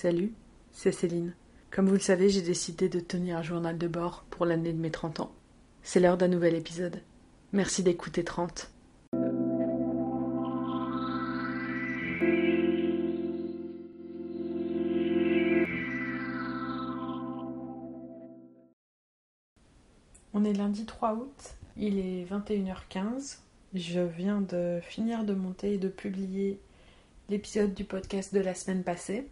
Salut, c'est Céline. Comme vous le savez, j'ai décidé de tenir un journal de bord pour l'année de mes 30 ans. C'est l'heure d'un nouvel épisode. Merci d'écouter 30. On est lundi 3 août, il est 21h15. Je viens de finir de monter et de publier l'épisode du podcast de la semaine passée.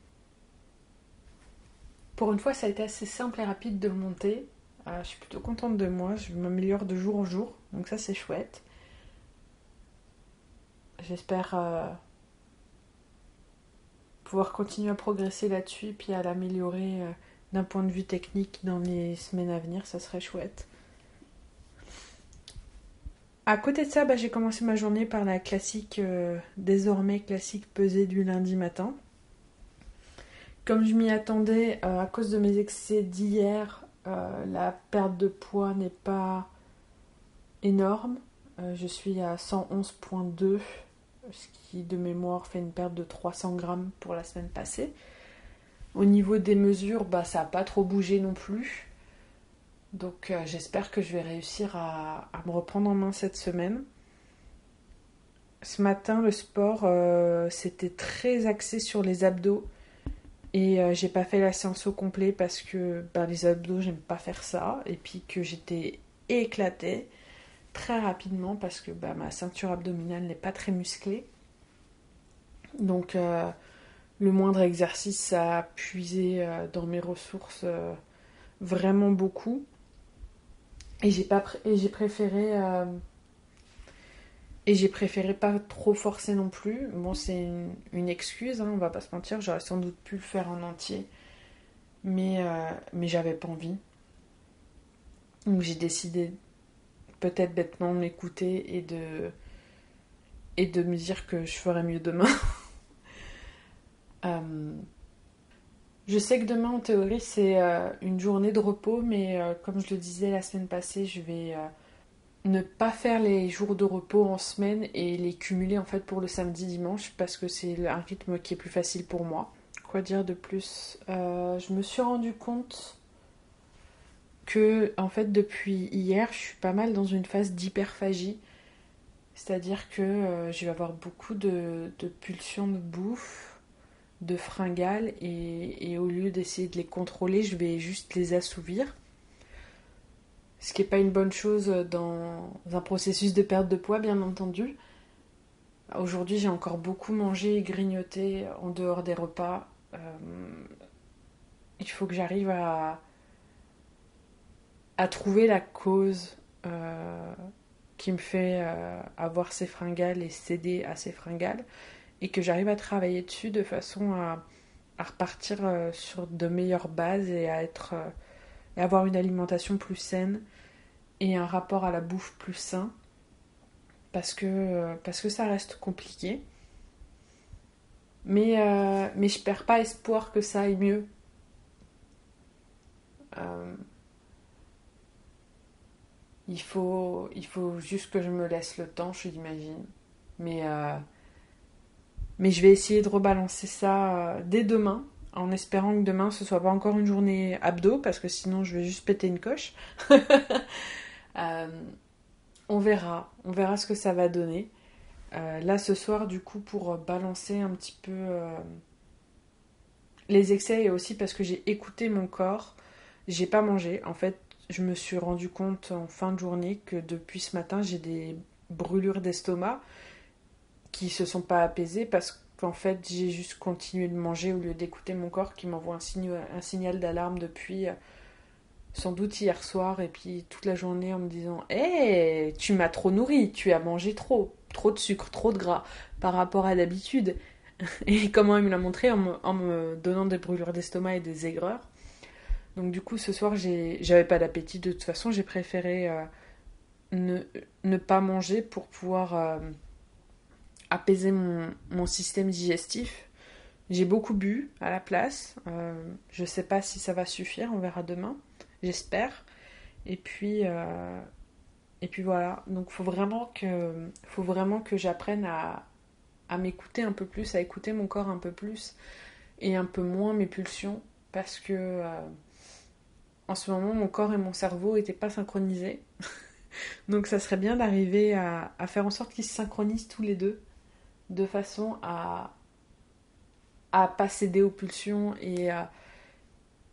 Pour une fois, ça a été assez simple et rapide de monter. Euh, je suis plutôt contente de moi, je m'améliore de jour en jour, donc ça c'est chouette. J'espère euh, pouvoir continuer à progresser là-dessus puis à l'améliorer euh, d'un point de vue technique dans les semaines à venir, ça serait chouette. À côté de ça, bah, j'ai commencé ma journée par la classique, désormais classique pesée du lundi matin. Comme je m'y attendais, euh, à cause de mes excès d'hier, euh, la perte de poids n'est pas énorme. je suis à 111.2, ce qui de mémoire fait une perte de 300 grammes pour la semaine passée. Au niveau des mesures, bah, ça n'a pas trop bougé non plus. Donc euh, j'espère que je vais réussir à, me reprendre en main cette semaine. Ce matin, le sport, euh, c'était très axé sur les abdos. Et euh, j'ai pas fait la séance au complet parce que ben, les abdos, j'aime pas faire ça. Et puis que j'étais éclatée très rapidement parce que ben, ma ceinture abdominale n'est pas très musclée. Donc le moindre exercice, ça a puisé dans mes ressources vraiment beaucoup. Et j'ai et j'ai préféré euh, et j'ai préféré pas trop forcer non plus. Bon, c'est une, excuse, hein, on va pas se mentir. J'aurais sans doute pu le faire en entier, mais euh, mais j'avais pas envie. Donc j'ai décidé peut-être bêtement de m'écouter et de et de me dire que je ferais mieux demain. euh, je sais que demain, en théorie, c'est euh, une journée de repos, mais comme je le disais la semaine passée, je vais ne pas faire les jours de repos en semaine et les cumuler en fait pour le samedi dimanche parce que c'est un rythme qui est plus facile pour moi. Quoi dire de plus? Je me suis rendu compte que en fait depuis hier, je suis pas mal dans une phase d'hyperphagie. C'est-à-dire que je vais avoir beaucoup de pulsions de bouffe, de fringales et, au lieu d'essayer de les contrôler, je vais juste les assouvir. Ce qui n'est pas une bonne chose dans un processus de perte de poids, bien entendu. Aujourd'hui, j'ai encore beaucoup mangé et grignoté en dehors des repas. Euh, il faut que j'arrive à, trouver la cause euh, qui me fait euh, avoir ces fringales et céder à ces fringales et que j'arrive à travailler dessus de façon à, repartir sur de meilleures bases et à être avoir une alimentation plus saine et un rapport à la bouffe plus sain parce que euh, parce que ça reste compliqué. Mais mais je perds pas espoir que ça aille mieux. Il faut il faut juste que je me laisse le temps je l'imagine. Mais mais je vais essayer de rebalancer ça euh, dès demain, en espérant que demain ce soit pas encore une journée abdo, parce que sinon je vais juste péter une coche. Euh, on verra, on verra ce que ça va donner. Euh, là ce soir, du coup, pour balancer un petit peu les excès et aussi parce que j'ai écouté mon corps, j'ai pas mangé. En fait, je me suis rendu compte en fin de journée que depuis ce matin, j'ai des brûlures d'estomac qui se sont pas apaisées parce qu'en fait j'ai juste continué de manger au lieu d'écouter mon corps qui m'envoie un, signal d'alarme depuis euh, sans doute hier soir et puis toute la journée en me disant Hé, tu m'as trop nourri, tu as mangé trop, trop de sucre, trop de gras par rapport à d'habitude. Et comment il me l'a montré en me, donnant des brûlures d'estomac et des aigreurs. Donc du coup ce soir j'avais pas d'appétit de toute façon, j'ai préféré euh, ne, ne, pas manger pour pouvoir euh, apaiser mon, système digestif. J'ai beaucoup bu à la place. Euh, je ne sais pas si ça va suffire, on verra demain. J'espère. Et puis, euh, et puis voilà. Donc, faut vraiment que, faut vraiment que j'apprenne à, à m'écouter un peu plus, à écouter mon corps un peu plus. et un peu moins mes pulsions parce que euh, en ce moment mon corps et mon cerveau n'étaient pas synchronisés. Donc ça serait bien d'arriver à, faire en sorte qu'ils se synchronisent tous les deux de façon à à pas céder aux pulsions et à,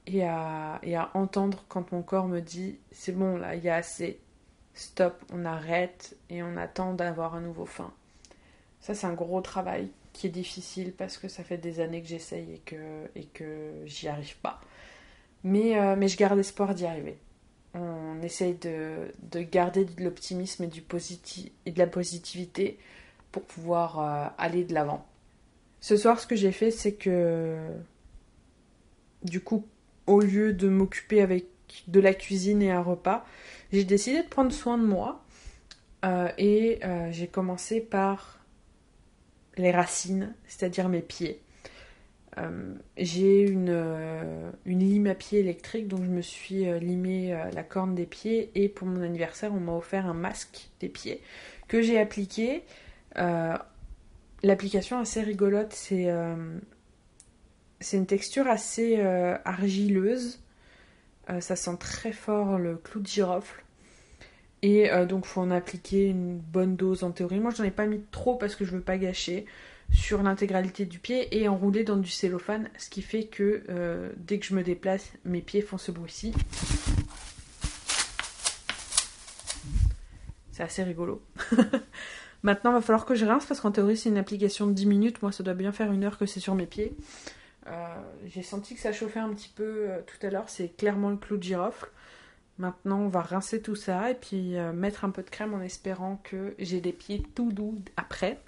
et à, et à entendre quand mon corps me dit c'est bon là, il y a assez, stop, on arrête et on attend d'avoir un nouveau fin. Ça c'est un gros travail qui est difficile parce que ça fait des années que j'essaye et que, et que j'y arrive pas. Mais, euh, mais je garde espoir d'y arriver. On essaye de, de garder de l'optimisme et, et de la positivité pour pouvoir euh, aller de l'avant. Ce soir, ce que j'ai fait, c'est que du coup, au lieu de m'occuper avec de la cuisine et un repas, j'ai décidé de prendre soin de moi. Euh, et j'ai commencé par les racines, c'est-à-dire mes pieds. Euh, j'ai une, euh, lime à pied électrique, donc je me suis euh, limé la corne des pieds et pour mon anniversaire, on m'a offert un masque des pieds que j'ai appliqué. L'application assez rigolote, c'est c'est une texture assez argileuse. ça sent très fort le clou de girofle. Et donc, donc, faut en appliquer une bonne dose en théorie. Moi, j'en ai pas mis trop parce que je veux pas gâcher sur l'intégralité du pied et enroulé dans du cellophane, ce qui fait que euh, dès que je me déplace, mes pieds font ce bruit-ci. C'est assez rigolo. Maintenant, il va falloir que je rince parce qu'en théorie, c'est une application de 10 minutes. Moi, ça doit bien faire une heure que c'est sur mes pieds. Euh, j'ai senti que ça chauffait un petit peu euh, tout à l'heure. C'est clairement le clou de girofle. Maintenant, on va rincer tout ça et puis euh, mettre un peu de crème en espérant que j'ai des pieds tout doux après.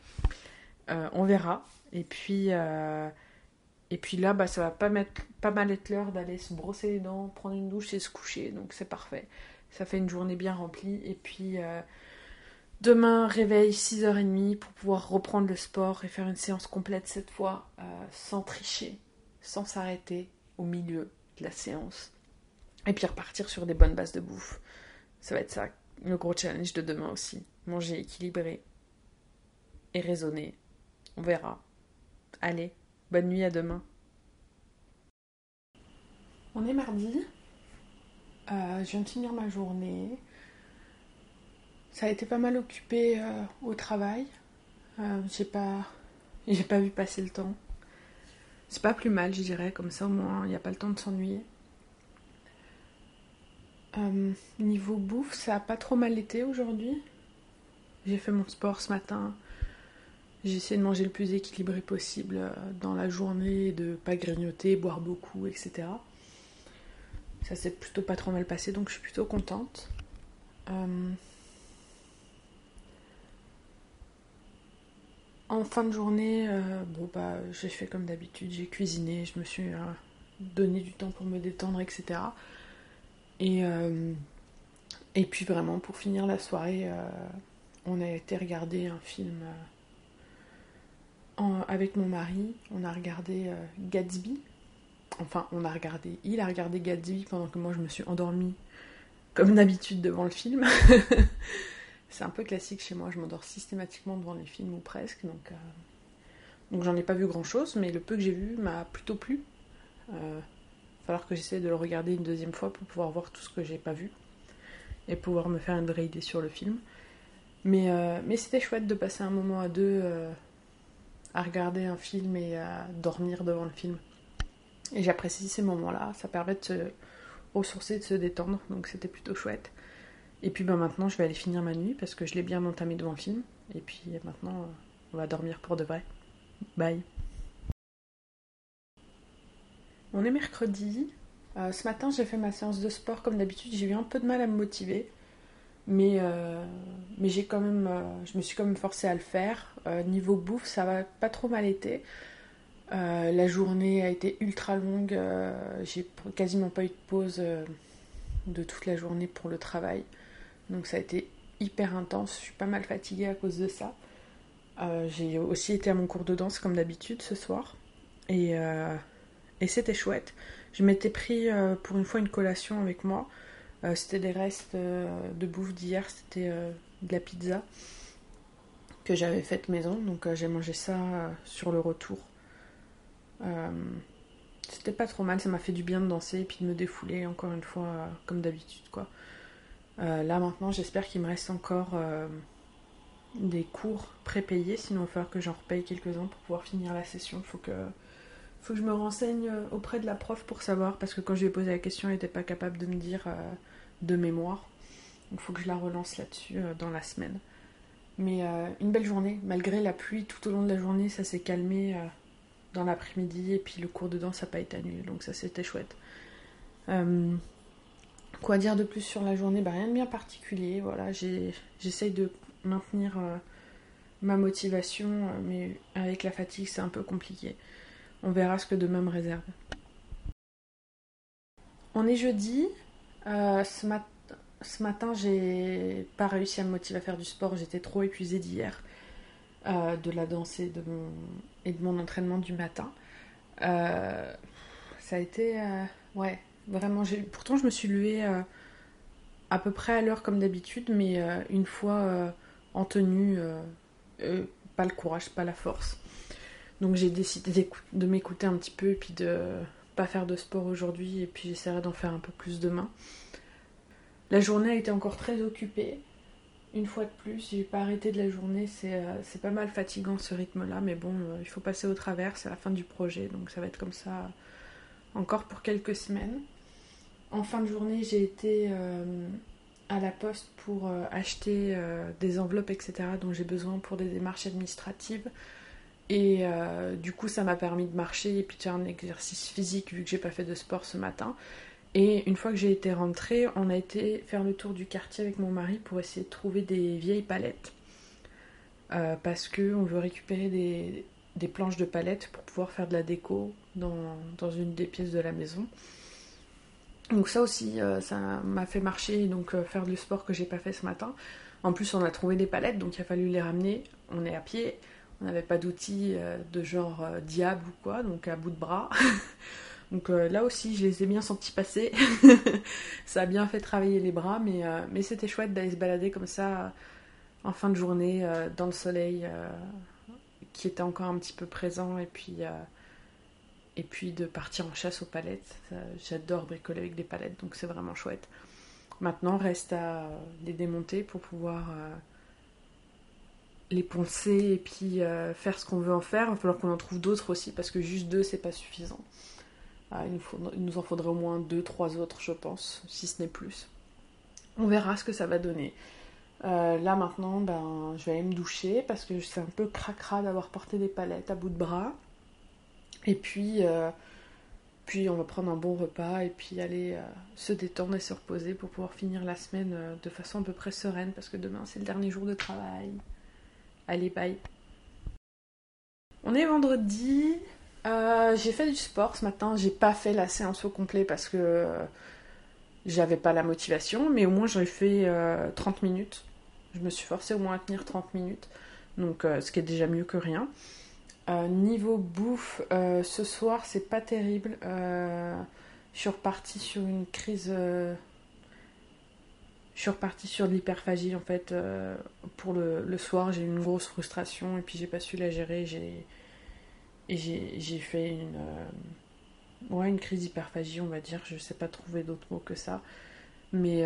On verra. Et puis, et puis là, bah, ça va pas, mettre, pas mal être l'heure d'aller se brosser les dents, prendre une douche et se coucher. Donc c'est parfait. Ça fait une journée bien remplie. Et puis demain, réveil 6h30 pour pouvoir reprendre le sport et faire une séance complète cette fois, sans tricher, sans s'arrêter au milieu de la séance. Et puis repartir sur des bonnes bases de bouffe. Ça va être ça, le gros challenge de demain aussi. Manger équilibré et raisonné. On verra. Allez, bonne nuit à demain. On est mardi. Euh, je viens de finir ma journée. Ça a été pas mal occupé euh, au travail. Euh, j'ai pas, j'ai pas vu passer le temps. C'est pas plus mal, je dirais. Comme ça, au moins, il n'y a pas le temps de s'ennuyer. Euh, niveau bouffe, ça a pas trop mal été aujourd'hui. J'ai fait mon sport ce matin. J'ai essayé de manger le plus équilibré possible dans la journée, de pas grignoter, boire beaucoup, etc. Ça s'est plutôt pas trop mal passé, donc je suis plutôt contente. Euh, en fin de journée, bon bah j'ai fait comme d'habitude, j'ai cuisiné, je me suis donné du temps pour me détendre, etc. Et, euh, et puis vraiment, pour finir la soirée, euh, on a été regarder un film euh, avec mon mari. On a regardé Gatsby. Enfin, on a regardé. Il a regardé Gatsby pendant que moi je me suis endormie, comme d'habitude, devant le film. C'est un peu classique chez moi, je m'endors systématiquement devant les films ou presque. Donc, donc j'en ai pas vu grand chose, mais le peu que j'ai vu m'a plutôt plu falloir que j'essaie de le regarder une deuxième fois pour pouvoir voir tout ce que j'ai pas vu et pouvoir me faire une vraie idée sur le film. Mais, euh, mais c'était chouette de passer un moment à deux euh, à regarder un film et à dormir devant le film. Et j'apprécie ces moments-là, ça permet de se ressourcer, de se détendre, donc c'était plutôt chouette. Et puis ben, maintenant je vais aller finir ma nuit parce que je l'ai bien entamé devant le film. Et puis maintenant on va dormir pour de vrai. Bye. On est mercredi. Euh, ce matin, j'ai fait ma séance de sport comme d'habitude. J'ai eu un peu de mal à me motiver. Mais, euh, mais j'ai quand même, euh, je me suis quand même forcée à le faire. niveau bouffe, ça va pas trop mal été. la journée a été ultra longue. j'ai quasiment pas eu de pause de toute la journée pour le travail. Donc ça a été hyper intense. Je suis pas mal fatiguée à cause de ça. j'ai aussi été à mon cours de danse comme d'habitude ce soir. Et et c'était chouette. Je m'étais pris euh, pour une fois une collation avec moi. Euh, c'était des restes euh, de bouffe d'hier, c'était de la pizza que j'avais faite maison. Donc j'ai mangé ça sur le retour. c'était pas trop mal, ça m'a fait du bien de danser et puis de me défouler encore une fois comme d'habitude quoi. Là maintenant j'espère qu'il me reste encore des cours prépayés, sinon il va falloir que j'en repaye quelques-uns pour pouvoir finir la session. Il faut que, faut que je me renseigne auprès de la prof pour savoir, parce que quand je lui ai posé la question, elle n'était pas capable de me dire euh, de mémoire. Il faut que je la relance là-dessus euh, dans la semaine. Mais euh, une belle journée, malgré la pluie tout au long de la journée, ça s'est calmé dans l'après-midi et puis le cours de danse n'a pas été annulé, donc ça c'était chouette. Quoi dire de plus sur la journée? Bah, Rien de bien particulier, voilà, j'essaye de maintenir euh, ma motivation, euh, mais avec la fatigue, c'est un peu compliqué. On verra ce que demain me réserve. On est jeudi. Euh, ce, ce, matin, j'ai pas réussi à me motiver à faire du sport. J'étais trop épuisée d'hier, de la danse et de mon entraînement du matin. ça a été. ouais, vraiment. Pourtant, je me suis levée à peu près à l'heure comme d'habitude, mais une fois en tenue, euh, euh, pas le courage, pas la force. Donc j'ai décidé de m'écouter un petit peu et puis de pas faire de sport aujourd'hui et puis j'essaierai d'en faire un peu plus demain. La journée a été encore très occupée. Une fois de plus, j'ai pas arrêté de la journée, c'est euh, pas mal fatigant ce rythme-là, mais bon, il faut passer au travers, c'est la fin du projet, donc ça va être comme ça encore pour quelques semaines. En fin de journée, j'ai été à la poste pour euh, acheter euh, des enveloppes, etc., dont j'ai besoin pour des démarches administratives. Et euh, du coup, ça m'a permis de marcher et puis de faire un exercice physique vu que j'ai pas fait de sport ce matin. Et une fois que j'ai été rentrée, on a été faire le tour du quartier avec mon mari pour essayer de trouver des vieilles palettes. parce que on veut récupérer des, planches de palettes pour pouvoir faire de la déco dans une des pièces de la maison. Donc ça aussi, euh, ça m'a fait marcher, donc euh, faire du sport que j'ai pas fait ce matin. En plus, on a trouvé des palettes, donc il a fallu les ramener. On est à pied, on n'avait pas d'outils euh, de genre diable ou quoi, donc à bout de bras. donc là aussi, je les ai bien sentis passer. ça a bien fait travailler les bras, mais, mais c'était chouette d'aller se balader comme ça en fin de journée dans le soleil qui était encore un petit peu présent et puis et puis de partir en chasse aux palettes. J'adore bricoler avec des palettes, donc c'est vraiment chouette. Maintenant, reste à les démonter pour pouvoir euh, les poncer et puis euh, faire ce qu'on veut en faire. Il va falloir qu'on en trouve d'autres aussi parce que juste deux, c'est pas suffisant. Ah, il, nous en faudrait au moins deux, trois autres, je pense, si ce n'est plus. On verra ce que ça va donner. Euh, là maintenant, ben, je vais aller me doucher parce que c'est un peu cracra d'avoir porté des palettes à bout de bras. Et puis, euh, puis on va prendre un bon repas et puis aller euh, se détendre et se reposer pour pouvoir finir la semaine euh, de façon à peu près sereine parce que demain c'est le dernier jour de travail. Allez, bye. On est vendredi. j'ai fait du sport ce matin. J'ai pas fait la séance au complet parce que j'avais pas la motivation, mais au moins j'ai fait 30 minutes. Je me suis forcée au moins à tenir 30 minutes. Donc, ce qui est déjà mieux que rien. Euh, niveau bouffe, euh, ce soir c'est pas terrible. Euh, je suis repartie sur une crise. je suis repartie sur de l'hyperphagie en fait. pour le, soir, j'ai eu une grosse frustration et puis j'ai pas su la gérer. J'ai et j'ai fait une ouais une crise d'hyperphagie on va dire. Je sais pas trouver d'autres mots que ça. Mais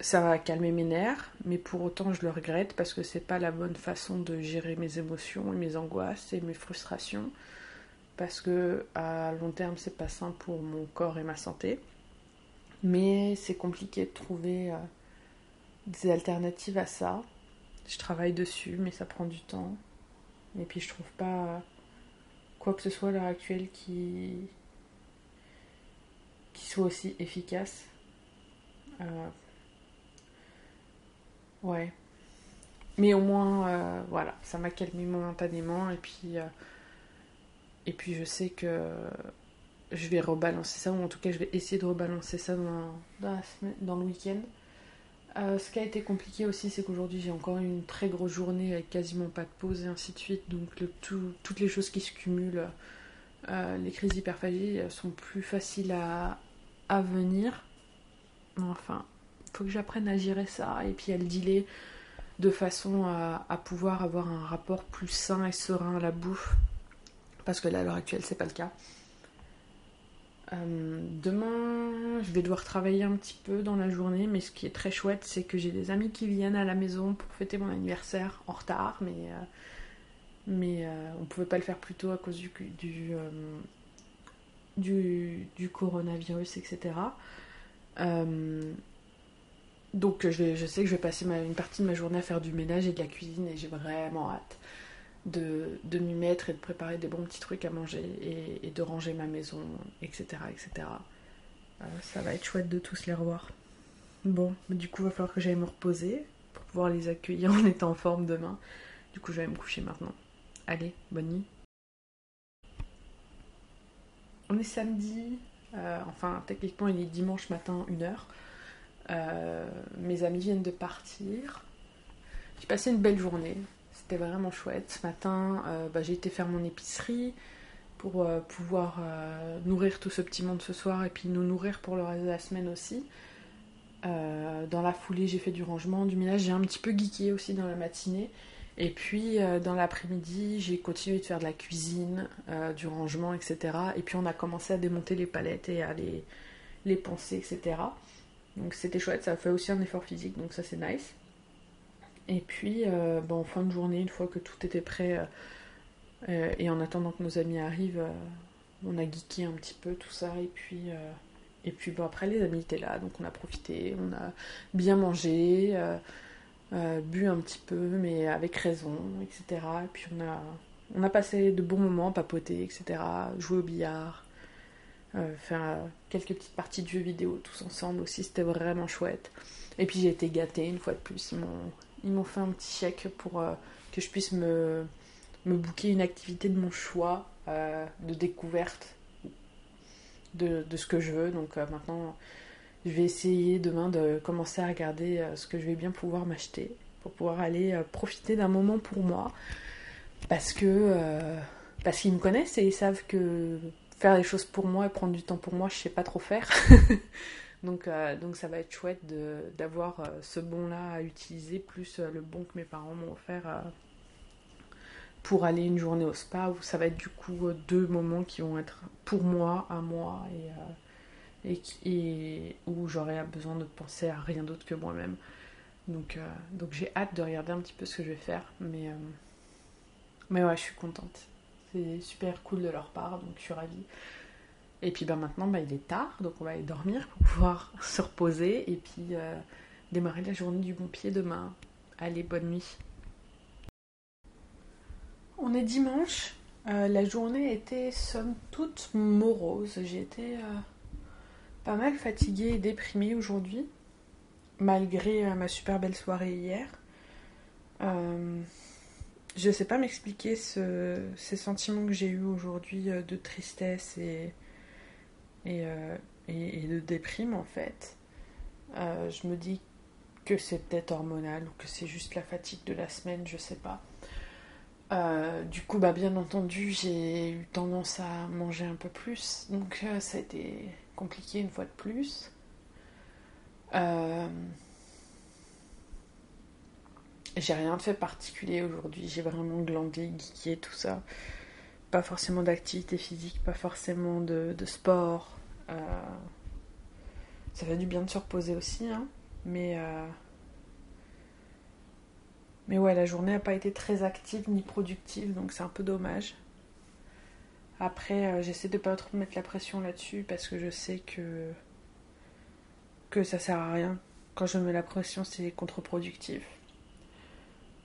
ça va calmer mes nerfs, mais pour autant je le regrette parce que c'est pas la bonne façon de gérer mes émotions et mes angoisses et mes frustrations. Parce que à long terme c'est pas sain pour mon corps et ma santé. Mais c'est compliqué de trouver euh, des alternatives à ça. Je travaille dessus, mais ça prend du temps. Et puis je trouve pas quoi que ce soit à l'heure actuelle qui, qui soit aussi efficace. Euh, Ouais. Mais au moins, euh, voilà, ça m'a calmé momentanément. Et puis, euh, et puis, je sais que je vais rebalancer ça, ou en tout cas, je vais essayer de rebalancer ça dans, dans, dans le week-end. Euh, ce qui a été compliqué aussi, c'est qu'aujourd'hui, j'ai encore une très grosse journée avec quasiment pas de pause et ainsi de suite. Donc, toutes les choses qui se cumulent, les crises d'hyperphagie sont plus faciles à, à venir. Enfin, faut que j'apprenne à gérer ça et puis à le dealer de façon à, pouvoir avoir un rapport plus sain et serein à la bouffe Parce que là, à l'heure actuelle, c'est pas le cas. Euh, demain, je vais devoir travailler un petit peu dans la journée, mais ce qui est très chouette, c'est que j'ai des amis qui viennent à la maison pour fêter mon anniversaire en retard, mais, euh, mais euh, on pouvait pas le faire plus tôt à cause du, du, du, du coronavirus, etc. donc je, je, sais que je vais passer une partie de ma journée à faire du ménage et de la cuisine et j'ai vraiment hâte de, de m'y mettre et de préparer des bons petits trucs à manger et, de ranger ma maison, etc. etc. Euh, ça va être chouette de tous les revoir. Bon, du coup, il va falloir que j'aille me reposer pour pouvoir les accueillir en étant en forme demain. Du coup, je vais me coucher maintenant. Allez, bonne nuit. On est samedi, euh, enfin techniquement il est dimanche matin 1h. Euh, mes amis viennent de partir. J'ai passé une belle journée. C'était vraiment chouette. Ce matin, euh, bah, j'ai été faire mon épicerie pour euh, pouvoir nourrir tout ce petit monde ce soir et puis nous nourrir pour le reste de la semaine aussi. dans la foulée, j'ai fait du rangement, du ménage. J'ai un petit peu geeké aussi dans la matinée. Et puis dans l'après-midi, j'ai continué de faire de la cuisine, du rangement, etc. Et puis on a commencé à démonter les palettes et à les, les penser, etc. Donc c'était chouette, ça fait aussi un effort physique, donc ça c'est nice. Et puis, euh, en fin de journée, une fois que tout était prêt, euh, euh, et en attendant que nos amis arrivent, on a geeké un petit peu tout ça. Et puis, et puis bon, après, les amis étaient là, donc on a profité, on a bien mangé, bu un petit peu, mais avec raison, etc. Et puis on a, on a passé de bons moments, papoté, etc. Jouer au billard. Faire quelques petites parties de jeux vidéo tous ensemble aussi, c'était vraiment chouette. Et puis j'ai été gâtée une fois de plus, ils m'ont fait un petit chèque pour euh, que je puisse me, me booker une activité de mon choix, euh, de découverte de, de, ce que je veux. Donc euh, maintenant, je vais essayer demain de commencer à regarder ce que je vais bien pouvoir m'acheter pour pouvoir aller profiter d'un moment pour moi. Parce que parce qu'ils me connaissent et ils savent que faire des choses pour moi et prendre du temps pour moi, je sais pas trop faire. Donc, euh, donc ça va être chouette d'avoir euh, ce bon-là à utiliser, plus euh, le bon que mes parents m'ont offert pour aller une journée au spa, où ça va être du coup deux moments qui vont être pour moi, à moi, et, et, où j'aurai besoin de penser à rien d'autre que moi-même. Donc, donc j'ai hâte de regarder un petit peu ce que je vais faire, mais, mais ouais, je suis contente. C'est super cool de leur part, donc je suis ravie. Et puis ben, maintenant, ben, il est tard, donc on va aller dormir pour pouvoir se reposer et puis euh, démarrer la journée du bon pied demain. Allez, bonne nuit. On est dimanche. Euh, la journée était somme toute morose. J'ai été euh, pas mal fatiguée et déprimée aujourd'hui, malgré ma super belle soirée hier. Je sais pas m'expliquer ces sentiments que j'ai eus aujourd'hui de tristesse et, euh, et, et, de déprime en fait. Euh, je me dis que c'est peut-être hormonal ou que c'est juste la fatigue de la semaine, je sais pas. Euh, du coup, bah, bien entendu, j'ai eu tendance à manger un peu plus, donc ça a été compliqué une fois de plus. J'ai rien fait particulier aujourd'hui, j'ai vraiment glandé, geeké, tout ça pas forcément d'activité physique, pas forcément de, sport. Euh, ça fait du bien de se reposer aussi, hein. mais, euh, mais ouais, la journée n'a pas été très active ni productive, donc c'est un peu dommage. Après, euh, j'essaie de pas trop mettre la pression là-dessus parce que je sais que que ça sert à rien. Quand je mets la pression, c'est contre-productif.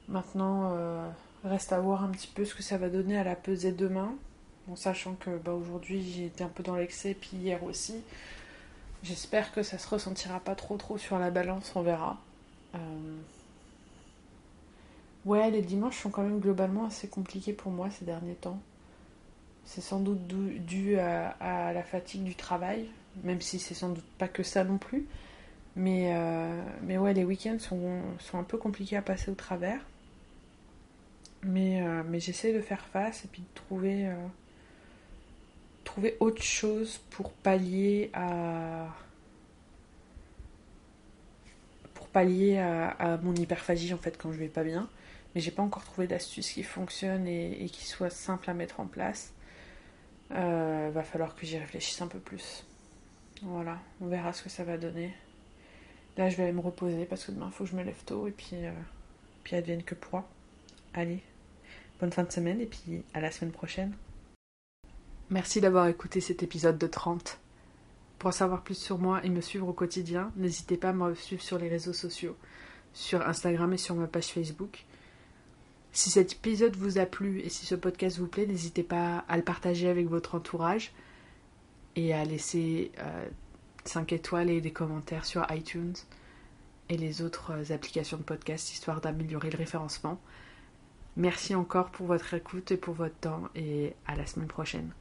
Maintenant, Reste à voir un petit peu ce que ça va donner à la pesée demain. Sachant que bah, aujourd'hui été un peu dans l'excès, puis hier aussi. J'espère que ça se ressentira pas trop trop sur la balance, on verra. Euh, ouais, les dimanches sont quand même globalement assez compliqués pour moi ces derniers temps. C'est sans doute dû à, la fatigue du travail, même si c'est sans doute pas que ça non plus. Mais, euh, mais ouais, les week-ends sont, sont un peu compliqués à passer au travers. Mais, euh, mais j'essaie de faire face et puis de trouver, euh, trouver autre chose pour pallier à. pour pallier à, mon hyperphagie en fait quand je vais pas bien. Mais j'ai pas encore trouvé d'astuce qui fonctionne et, qui soit simple à mettre en place. Euh, va falloir que j'y réfléchisse un peu plus. Voilà, on verra ce que ça va donner. Là, je vais aller me reposer parce que demain, il faut que je me lève tôt et puis, euh, puis advienne que pourra. Allez, bonne fin de semaine et puis à la semaine prochaine. Merci d'avoir écouté cet épisode de 30. Pour en savoir plus sur moi et me suivre au quotidien, n'hésitez pas à me suivre sur les réseaux sociaux, sur Instagram et sur ma page Facebook. Si cet épisode vous a plu et si ce podcast vous plaît, n'hésitez pas à le partager avec votre entourage et à laisser euh, 5 étoiles et des commentaires sur iTunes et les autres euh, applications de podcast histoire d'améliorer le référencement. Merci encore pour votre écoute et pour votre temps et à la semaine prochaine.